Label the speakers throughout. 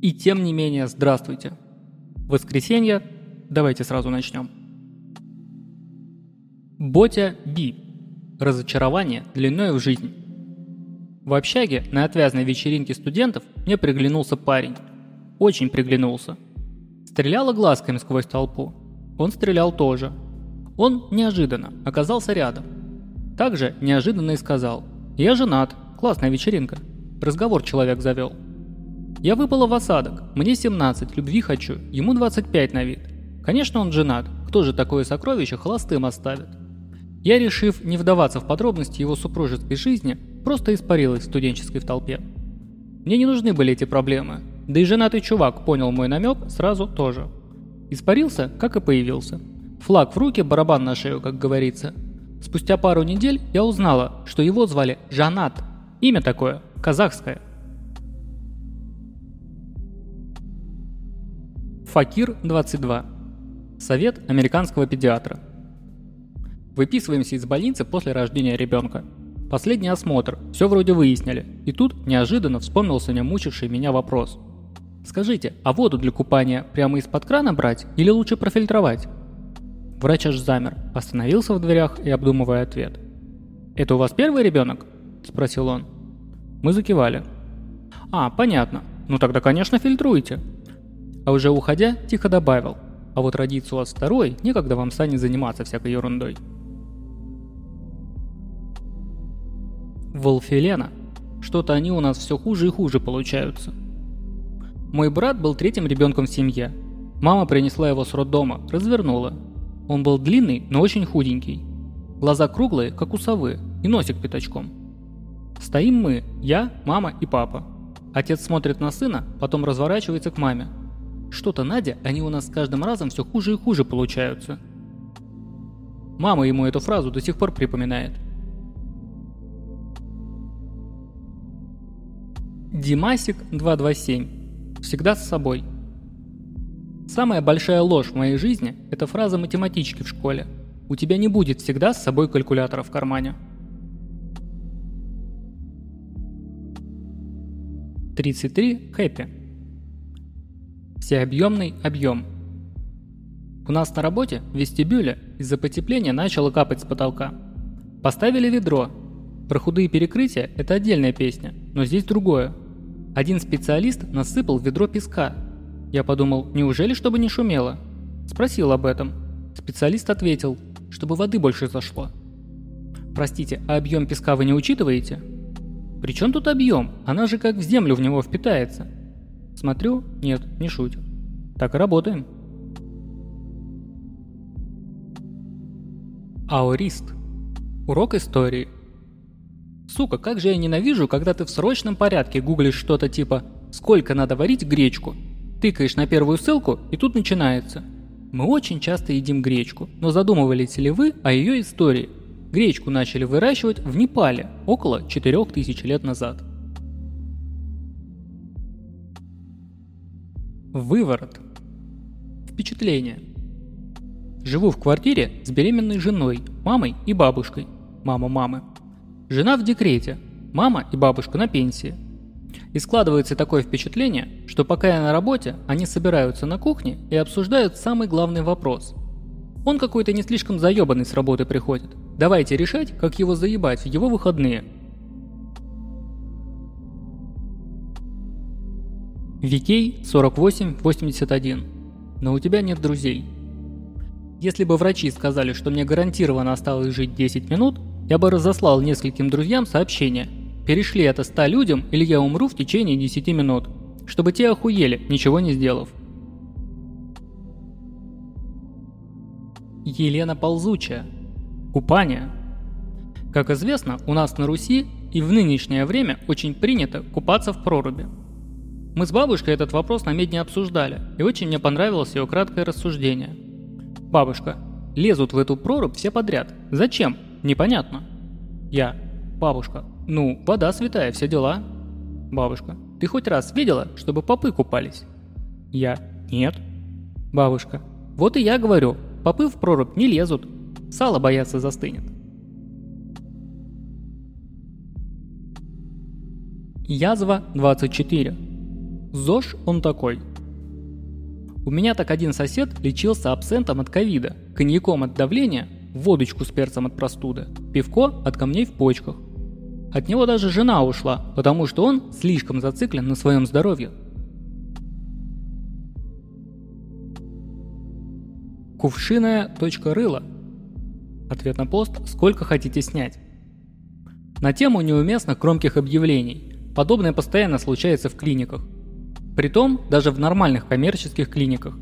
Speaker 1: И тем не менее, здравствуйте. Воскресенье, давайте сразу начнем. Ботя Би. Разочарование длиной в жизнь. В общаге на отвязной вечеринке студентов мне приглянулся парень. Очень приглянулся. Стреляла глазками сквозь толпу. Он стрелял тоже. Он неожиданно оказался рядом. Также неожиданно и сказал «Я женат, классная вечеринка». Разговор человек завел. Я выпала в осадок, мне 17, любви хочу, ему 25 на вид. Конечно, он женат, кто же такое сокровище холостым оставит? Я, решив не вдаваться в подробности его супружеской жизни, просто испарилась в студенческой в толпе. Мне не нужны были эти проблемы, да и женатый чувак понял мой намек сразу тоже. Испарился, как и появился. Флаг в руки, барабан на шею, как говорится. Спустя пару недель я узнала, что его звали Жанат. Имя такое, казахское. Факир 22. Совет американского педиатра. Выписываемся из больницы после рождения ребенка. Последний осмотр, все вроде выяснили. И тут неожиданно вспомнился мне мучивший меня вопрос. Скажите, а воду для купания прямо из-под крана брать или лучше профильтровать? Врач аж замер, остановился в дверях и обдумывая ответ. «Это у вас первый ребенок?» – спросил он. Мы закивали. «А, понятно. Ну тогда, конечно, фильтруйте а уже уходя, тихо добавил. А вот родиться у вас второй, некогда вам станет заниматься всякой ерундой. Волфилена. Что-то они у нас все хуже и хуже получаются. Мой брат был третьим ребенком в семье. Мама принесла его с роддома, развернула. Он был длинный, но очень худенький. Глаза круглые, как у совы, и носик пятачком. Стоим мы, я, мама и папа. Отец смотрит на сына, потом разворачивается к маме. Что-то, Надя, они у нас с каждым разом все хуже и хуже получаются. Мама ему эту фразу до сих пор припоминает. Димасик 227. Всегда с собой. Самая большая ложь в моей жизни – это фраза математички в школе. У тебя не будет всегда с собой калькулятора в кармане. 33. Хэппи. Всеобъемный объем. У нас на работе в вестибюле из-за потепления начало капать с потолка. Поставили ведро. Про худые перекрытия – это отдельная песня, но здесь другое. Один специалист насыпал в ведро песка. Я подумал, неужели чтобы не шумело? Спросил об этом. Специалист ответил, чтобы воды больше зашло. Простите, а объем песка вы не учитываете? При чем тут объем? Она же как в землю в него впитается. Смотрю, нет, не шутит. Так и работаем. Аорист. Урок истории. Сука, как же я ненавижу, когда ты в срочном порядке гуглишь что-то типа «Сколько надо варить гречку?» Тыкаешь на первую ссылку, и тут начинается. Мы очень часто едим гречку, но задумывались ли вы о ее истории? Гречку начали выращивать в Непале около 4000 лет назад. Выворот. Впечатление. Живу в квартире с беременной женой, мамой и бабушкой. Мама мамы. Жена в декрете, мама и бабушка на пенсии. И складывается такое впечатление, что пока я на работе, они собираются на кухне и обсуждают самый главный вопрос. Он какой-то не слишком заебанный с работы приходит. Давайте решать, как его заебать в его выходные – Викей 4881. Но у тебя нет друзей. Если бы врачи сказали, что мне гарантированно осталось жить 10 минут, я бы разослал нескольким друзьям сообщение. Перешли это 100 людям, или я умру в течение 10 минут. Чтобы те охуели, ничего не сделав. Елена Ползучая. Купание. Как известно, у нас на Руси и в нынешнее время очень принято купаться в проруби. Мы с бабушкой этот вопрос на медне обсуждали, и очень мне понравилось ее краткое рассуждение. Бабушка, лезут в эту прорубь все подряд. Зачем? Непонятно. Я. Бабушка, ну, вода святая, все дела. Бабушка, ты хоть раз видела, чтобы попы купались? Я. Нет. Бабушка, вот и я говорю, попы в прорубь не лезут. Сало боятся застынет. Язва 24. ЗОЖ он такой. У меня так один сосед лечился абсентом от ковида, коньяком от давления, водочку с перцем от простуды, пивко от камней в почках. От него даже жена ушла, потому что он слишком зациклен на своем здоровье. Кувшиная точка рыла. Ответ на пост «Сколько хотите снять?». На тему неуместных громких объявлений. Подобное постоянно случается в клиниках. Притом, даже в нормальных коммерческих клиниках.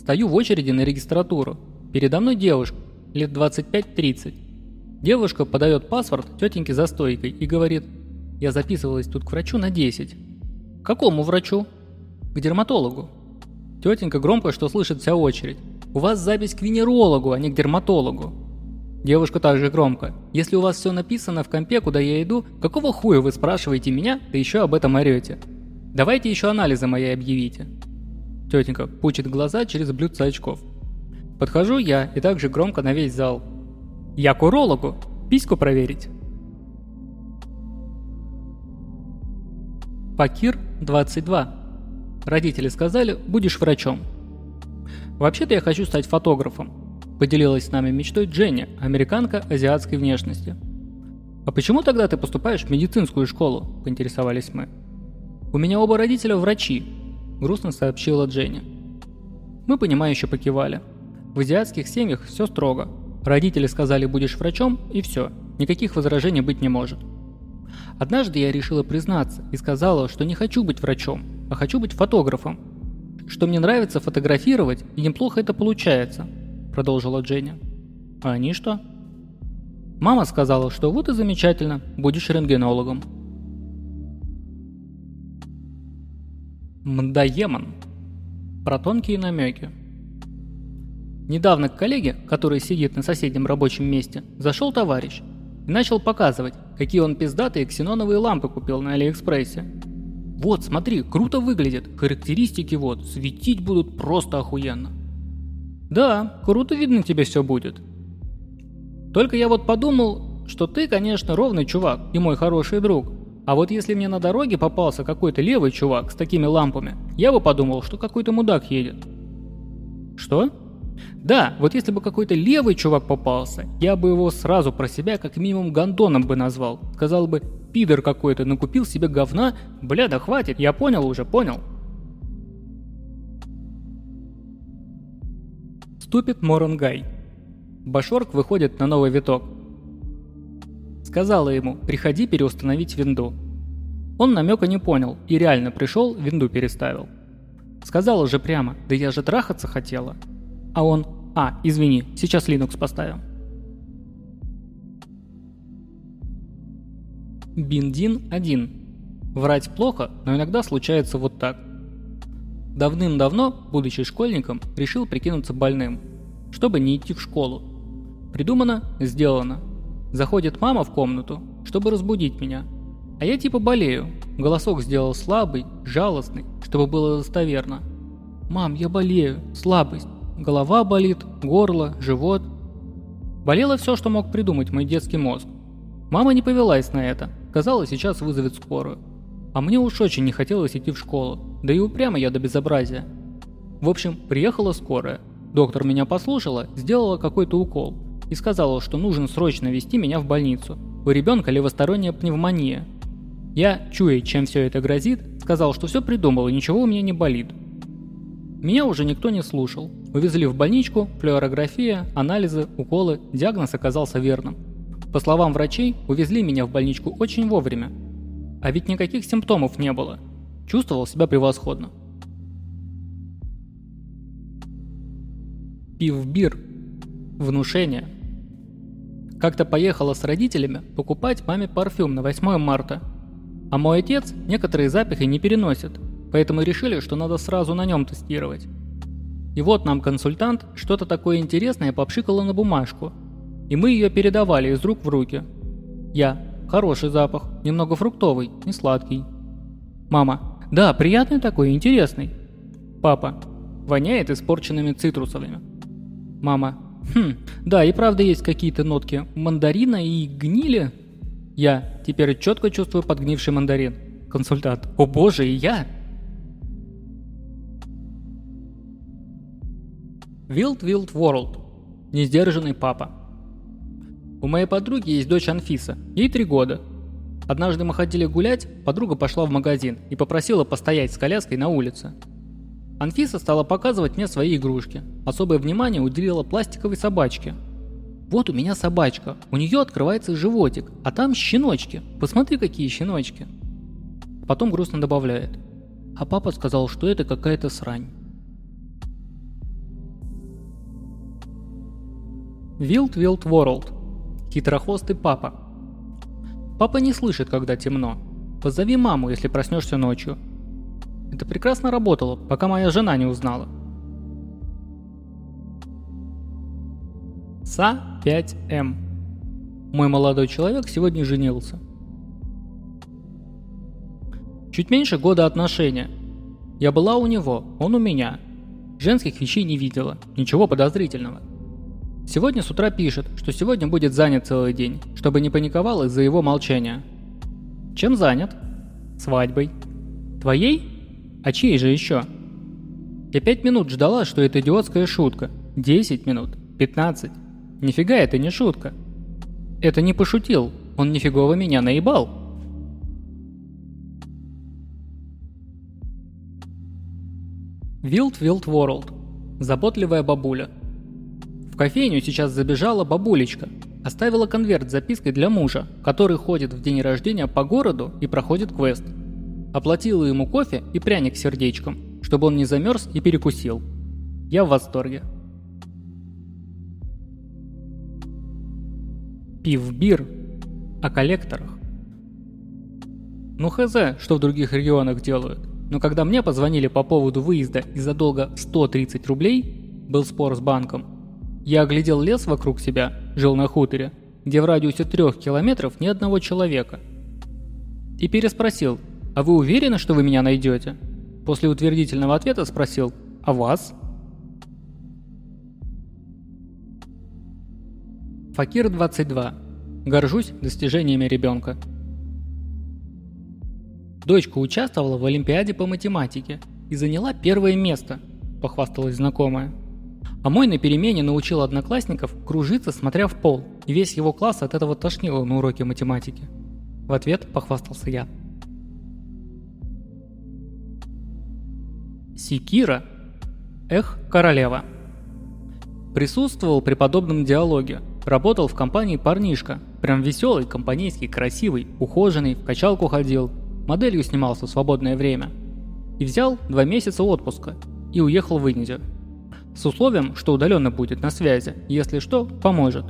Speaker 1: Стою в очереди на регистратуру. Передо мной девушка, лет 25-30. Девушка подает паспорт тетеньке за стойкой и говорит, я записывалась тут к врачу на 10. К какому врачу? К дерматологу. Тетенька громко, что слышит вся очередь. У вас запись к венерологу, а не к дерматологу. Девушка также громко. Если у вас все написано в компе, куда я иду, какого хуя вы спрашиваете меня, да еще об этом орете? Давайте еще анализы мои объявите. Тетенька пучит глаза через блюдце очков. Подхожу я и также громко на весь зал. Я к урологу. Письку проверить. Пакир 22. Родители сказали, будешь врачом. Вообще-то я хочу стать фотографом. Поделилась с нами мечтой Дженни, американка азиатской внешности. А почему тогда ты поступаешь в медицинскую школу? Поинтересовались мы. «У меня оба родителя врачи», – грустно сообщила Дженни. Мы понимающе покивали. В азиатских семьях все строго. Родители сказали «будешь врачом» и все, никаких возражений быть не может. Однажды я решила признаться и сказала, что не хочу быть врачом, а хочу быть фотографом. Что мне нравится фотографировать и неплохо это получается, продолжила Дженни. А они что? Мама сказала, что вот и замечательно, будешь рентгенологом. Мдаемон. Про тонкие намеки. Недавно к коллеге, который сидит на соседнем рабочем месте, зашел товарищ и начал показывать, какие он пиздатые ксеноновые лампы купил на Алиэкспрессе. Вот, смотри, круто выглядит, характеристики вот, светить будут просто охуенно. Да, круто видно тебе все будет. Только я вот подумал, что ты, конечно, ровный чувак и мой хороший друг, а вот если мне на дороге попался какой-то левый чувак с такими лампами, я бы подумал, что какой-то мудак едет. Что? Да, вот если бы какой-то левый чувак попался, я бы его сразу про себя как минимум гандоном бы назвал. Сказал бы, пидор какой-то накупил себе говна, бля, да хватит, я понял уже, понял. Ступит Моронгай. Башорк выходит на новый виток. Сказала ему, приходи переустановить винду. Он намека не понял и реально пришел, винду переставил. Сказала же прямо, да я же трахаться хотела. А он, а, извини, сейчас Linux поставим. Биндин 1. Врать плохо, но иногда случается вот так. Давным-давно, будучи школьником, решил прикинуться больным, чтобы не идти в школу. Придумано, сделано – Заходит мама в комнату, чтобы разбудить меня. А я типа болею. Голосок сделал слабый, жалостный, чтобы было достоверно. «Мам, я болею. Слабость. Голова болит, горло, живот». Болело все, что мог придумать мой детский мозг. Мама не повелась на это. Казалось, сейчас вызовет скорую. А мне уж очень не хотелось идти в школу. Да и упрямо я до безобразия. В общем, приехала скорая. Доктор меня послушала, сделала какой-то укол и сказала, что нужно срочно вести меня в больницу. У ребенка левосторонняя пневмония. Я, чуя, чем все это грозит, сказал, что все придумал и ничего у меня не болит. Меня уже никто не слушал. Увезли в больничку, флюорография, анализы, уколы, диагноз оказался верным. По словам врачей, увезли меня в больничку очень вовремя. А ведь никаких симптомов не было. Чувствовал себя превосходно. Пивбир. Внушение. Как-то поехала с родителями покупать маме парфюм на 8 марта. А мой отец некоторые запахи не переносит, поэтому решили, что надо сразу на нем тестировать. И вот нам консультант что-то такое интересное попшикала на бумажку, и мы ее передавали из рук в руки. Я. Хороший запах, немного фруктовый, не сладкий. Мама. Да, приятный такой, интересный. Папа. Воняет испорченными цитрусовыми. Мама. Хм, да, и правда есть какие-то нотки мандарина и гнили. Я теперь четко чувствую подгнивший мандарин. Консультант. О боже, и я? Wild Wild World. Нездержанный папа. У моей подруги есть дочь Анфиса. Ей три года. Однажды мы ходили гулять, подруга пошла в магазин и попросила постоять с коляской на улице. Анфиса стала показывать мне свои игрушки. Особое внимание уделила пластиковой собачке. Вот у меня собачка, у нее открывается животик, а там щеночки. Посмотри, какие щеночки. Потом грустно добавляет. А папа сказал, что это какая-то срань. Wild Wild World. Хитрохвостый папа. Папа не слышит, когда темно. Позови маму, если проснешься ночью. Это прекрасно работало, пока моя жена не узнала. СА-5М. Мой молодой человек сегодня женился. Чуть меньше года отношения. Я была у него, он у меня. Женских вещей не видела, ничего подозрительного. Сегодня с утра пишет, что сегодня будет занят целый день, чтобы не паниковал из-за его молчания. Чем занят? Свадьбой. Твоей? А чьей же еще? Я пять минут ждала, что это идиотская шутка. Десять минут. Пятнадцать. Нифига это не шутка. Это не пошутил. Он нифигово меня наебал. Wild Wild World. Заботливая бабуля. В кофейню сейчас забежала бабулечка. Оставила конверт с запиской для мужа, который ходит в день рождения по городу и проходит квест – Оплатила ему кофе и пряник сердечком, чтобы он не замерз и перекусил. Я в восторге. Пив-бир о коллекторах. Ну хз, что в других регионах делают. Но когда мне позвонили по поводу выезда из-за долга 130 рублей, был спор с банком, я оглядел лес вокруг себя, жил на хуторе, где в радиусе трех километров ни одного человека. И переспросил, «А вы уверены, что вы меня найдете?» После утвердительного ответа спросил «А вас?» Факир 22. Горжусь достижениями ребенка. Дочка участвовала в Олимпиаде по математике и заняла первое место, похвасталась знакомая. А мой на перемене научил одноклассников кружиться, смотря в пол, и весь его класс от этого тошнило на уроке математики. В ответ похвастался я. Секира. Эх, королева. Присутствовал при подобном диалоге. Работал в компании парнишка. Прям веселый, компанейский, красивый, ухоженный, в качалку ходил. Моделью снимался в свободное время. И взял два месяца отпуска. И уехал в Индию. С условием, что удаленно будет на связи. Если что, поможет.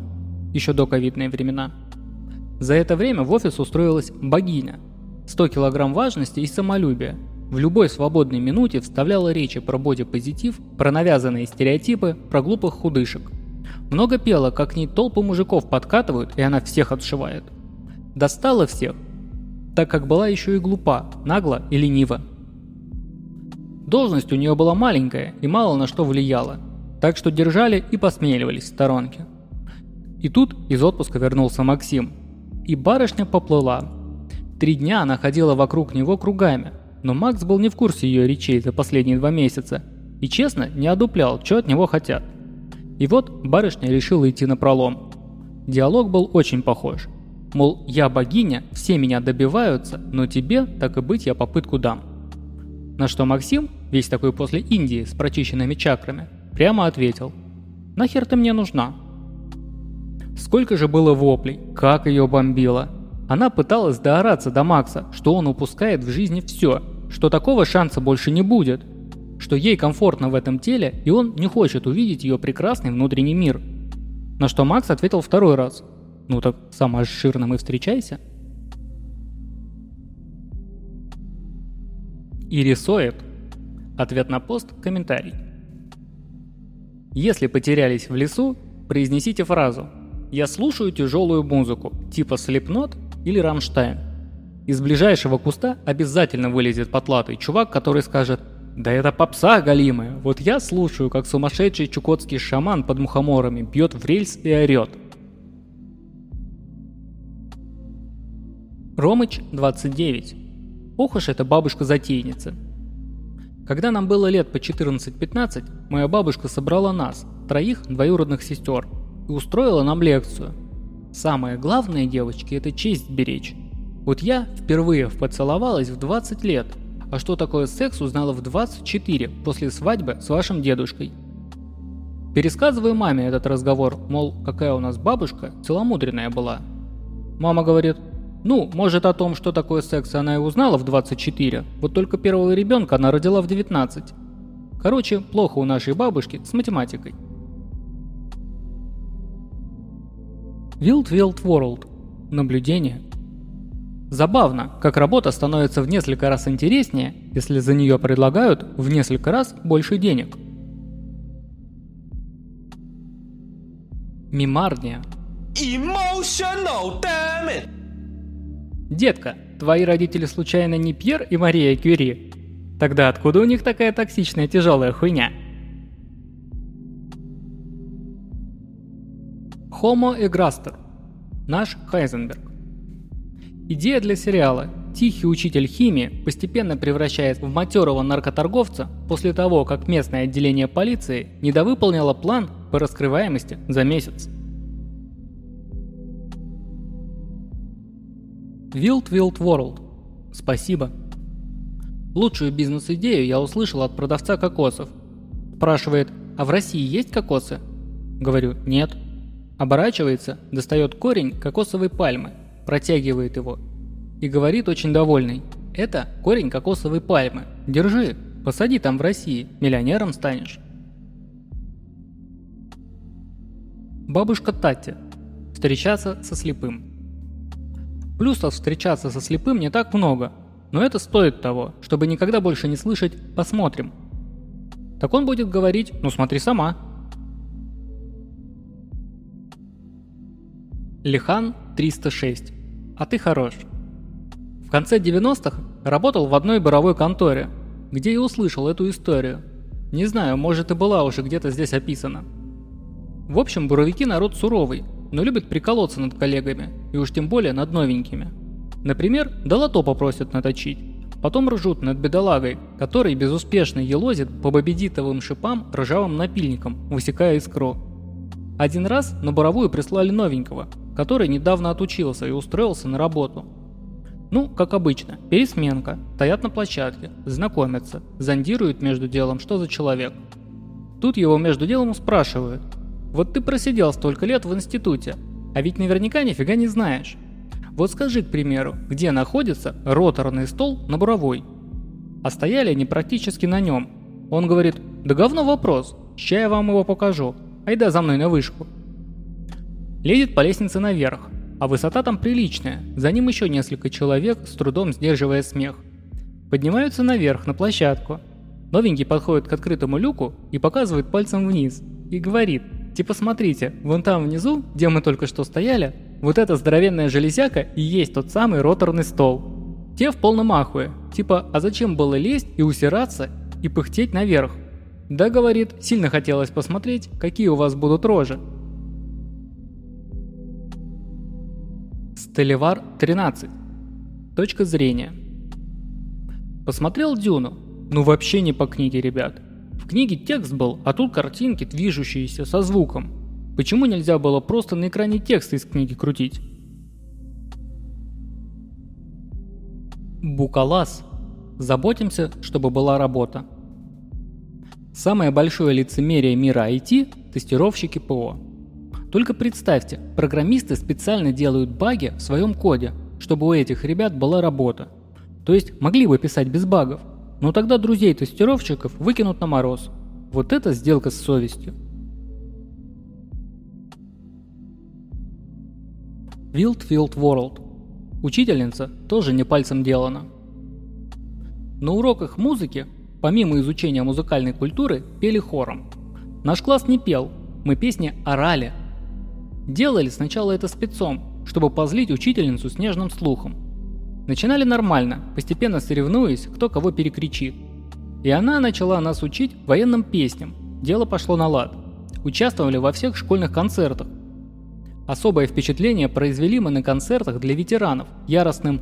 Speaker 1: Еще до ковидные времена. За это время в офис устроилась богиня. 100 килограмм важности и самолюбия – в любой свободной минуте вставляла речи про бодипозитив, про навязанные стереотипы, про глупых худышек. Много пела, как к ней толпы мужиков подкатывают, и она всех отшивает. Достала всех, так как была еще и глупа, нагла и ленива. Должность у нее была маленькая и мало на что влияла, так что держали и посмеивались в сторонке. И тут из отпуска вернулся Максим. И барышня поплыла. Три дня она ходила вокруг него кругами, но Макс был не в курсе ее речей за последние два месяца и честно не одуплял, что от него хотят. И вот барышня решила идти на пролом. Диалог был очень похож. Мол, я богиня, все меня добиваются, но тебе, так и быть, я попытку дам. На что Максим, весь такой после Индии с прочищенными чакрами, прямо ответил. «Нахер ты мне нужна?» Сколько же было воплей, как ее бомбило. Она пыталась доораться до Макса, что он упускает в жизни все, что такого шанса больше не будет, что ей комфортно в этом теле, и он не хочет увидеть ее прекрасный внутренний мир. На что Макс ответил второй раз. Ну так сама жирным и встречайся. И рисует. Ответ на пост – комментарий. Если потерялись в лесу, произнесите фразу «Я слушаю тяжелую музыку, типа Slipknot или Рамштайн». Из ближайшего куста обязательно вылезет потлатый чувак, который скажет «Да это попса галимая, вот я слушаю, как сумасшедший чукотский шаман под мухоморами бьет в рельс и орет». Ромыч, 29. Ох уж эта бабушка-затейница. Когда нам было лет по 14-15, моя бабушка собрала нас, троих двоюродных сестер, и устроила нам лекцию. Самое главное, девочки, это честь беречь. Вот я впервые поцеловалась в 20 лет, а что такое секс узнала в 24 после свадьбы с вашим дедушкой. Пересказываю маме этот разговор, мол, какая у нас бабушка целомудренная была. Мама говорит, ну, может о том, что такое секс, она и узнала в 24, вот только первого ребенка она родила в 19. Короче, плохо у нашей бабушки с математикой. Wild Wild World. Наблюдение. Забавно, как работа становится в несколько раз интереснее, если за нее предлагают в несколько раз больше денег. Мимарния. Emotional, damn it! «Детка, твои родители случайно не Пьер и Мария Кюри? Тогда откуда у них такая токсичная тяжелая хуйня?» Homo Egrastor. Наш Хайзенберг. Идея для сериала. Тихий учитель химии постепенно превращается в матерого наркоторговца после того, как местное отделение полиции недовыполнило план по раскрываемости за месяц. Wild Wild World. Спасибо. Лучшую бизнес-идею я услышал от продавца кокосов. Спрашивает, а в России есть кокосы? Говорю, нет. Оборачивается, достает корень кокосовой пальмы, протягивает его и говорит очень довольный. Это корень кокосовой пальмы. Держи, посади там в России, миллионером станешь. Бабушка Татя. Встречаться со слепым. Плюсов встречаться со слепым не так много, но это стоит того, чтобы никогда больше не слышать «посмотрим». Так он будет говорить «ну смотри сама». Лихан 306. А ты хорош. В конце 90-х работал в одной буровой конторе, где и услышал эту историю. Не знаю, может и была уже где-то здесь описана. В общем, буровики народ суровый, но любят приколоться над коллегами, и уж тем более над новенькими. Например, долото попросят наточить, потом ржут над бедолагой, который безуспешно елозит по бобедитовым шипам ржавым напильником, высекая искру. Один раз на буровую прислали новенького, который недавно отучился и устроился на работу. Ну, как обычно, пересменка, стоят на площадке, знакомятся, зондируют между делом, что за человек. Тут его между делом спрашивают – вот ты просидел столько лет в институте, а ведь наверняка нифига не знаешь. Вот скажи, к примеру, где находится роторный стол на буровой? А стояли они практически на нем. Он говорит, да говно вопрос, ща я вам его покажу, айда за мной на вышку. Лезет по лестнице наверх, а высота там приличная, за ним еще несколько человек, с трудом сдерживая смех. Поднимаются наверх, на площадку. Новенький подходит к открытому люку и показывает пальцем вниз, и говорит – Типа смотрите, вон там внизу, где мы только что стояли, вот эта здоровенная железяка и есть тот самый роторный стол. Те в полном ахуе. Типа, а зачем было лезть и усираться и пыхтеть наверх? Да, говорит, сильно хотелось посмотреть, какие у вас будут рожи. Стелевар 13. Точка зрения. Посмотрел Дюну? Ну вообще не по книге, ребят книге текст был, а тут картинки, движущиеся со звуком. Почему нельзя было просто на экране текст из книги крутить? Букалас. Заботимся, чтобы была работа. Самое большое лицемерие мира IT – тестировщики ПО. Только представьте, программисты специально делают баги в своем коде, чтобы у этих ребят была работа. То есть могли бы писать без багов, но тогда друзей тестировщиков выкинут на мороз. Вот это сделка с совестью. Wild Field World. Учительница тоже не пальцем делана. На уроках музыки, помимо изучения музыкальной культуры, пели хором. Наш класс не пел, мы песни орали. Делали сначала это спецом, чтобы позлить учительницу с нежным слухом. Начинали нормально, постепенно соревнуясь, кто кого перекричит. И она начала нас учить военным песням. Дело пошло на лад. Участвовали во всех школьных концертах. Особое впечатление произвели мы на концертах для ветеранов яростным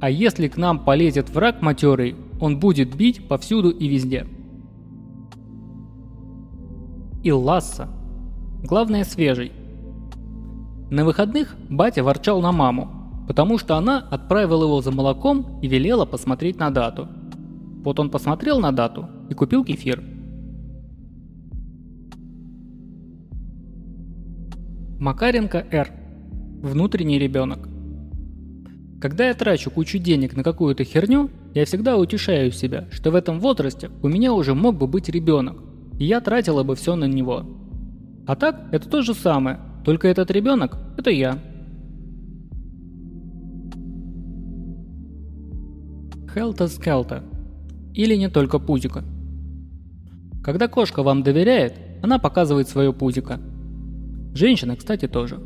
Speaker 1: А если к нам полезет враг матерый, он будет бить повсюду и везде. Илласса. Главное свежий. На выходных батя ворчал на маму, потому что она отправила его за молоком и велела посмотреть на дату. Вот он посмотрел на дату и купил кефир. Макаренко Р. Внутренний ребенок. Когда я трачу кучу денег на какую-то херню, я всегда утешаю себя, что в этом возрасте у меня уже мог бы быть ребенок, и я тратила бы все на него. А так, это то же самое, только этот ребенок – это я. Хелта Скелта. Или не только пузика. Когда кошка вам доверяет, она показывает свое пузико. Женщина, кстати, тоже.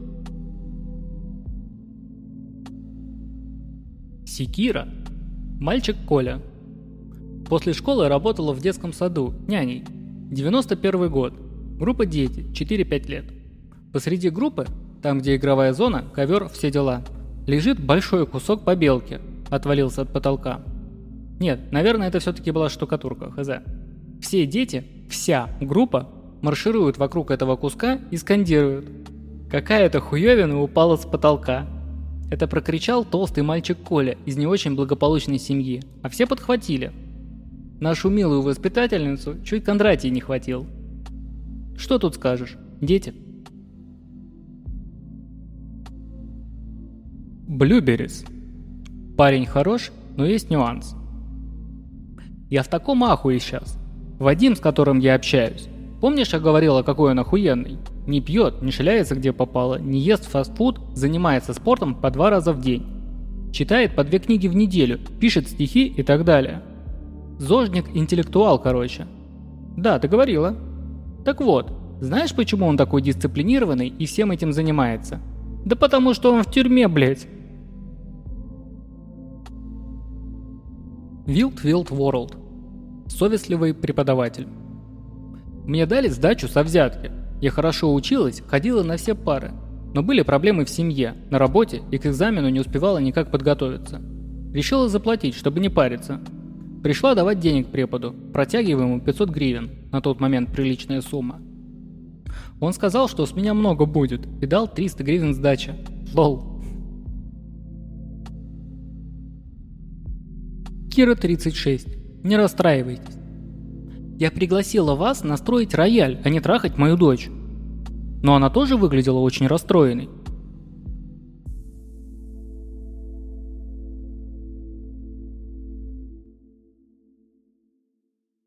Speaker 1: Секира. Мальчик Коля. После школы работала в детском саду, няней. 91 год. Группа дети, 4-5 лет. Посреди группы, там где игровая зона, ковер, все дела, лежит большой кусок побелки, отвалился от потолка. Нет, наверное, это все-таки была штукатурка, хз. Все дети, вся группа, маршируют вокруг этого куска и скандируют. Какая-то хуевина упала с потолка. Это прокричал толстый мальчик Коля из не очень благополучной семьи, а все подхватили. Нашу милую воспитательницу чуть Кондратий не хватил. Что тут скажешь, дети? Блюберис. Парень хорош, но есть нюанс. Я в таком ахуе сейчас. Вадим, с которым я общаюсь. Помнишь, я говорила, какой он охуенный? Не пьет, не шляется где попало, не ест фастфуд, занимается спортом по два раза в день. Читает по две книги в неделю, пишет стихи и так далее. Зожник-интеллектуал, короче. Да, ты говорила. Так вот, знаешь, почему он такой дисциплинированный и всем этим занимается? Да потому что он в тюрьме, блядь. Wild Wild World. Совестливый преподаватель. Мне дали сдачу со взятки, я хорошо училась, ходила на все пары, но были проблемы в семье, на работе и к экзамену не успевала никак подготовиться. Решила заплатить, чтобы не париться. Пришла давать денег преподу, протягивая ему 500 гривен, на тот момент приличная сумма. Он сказал, что с меня много будет, и дал 300 гривен сдачи. Лол. Кира 36. Не расстраивайтесь. Я пригласила вас настроить рояль, а не трахать мою дочь. Но она тоже выглядела очень расстроенной.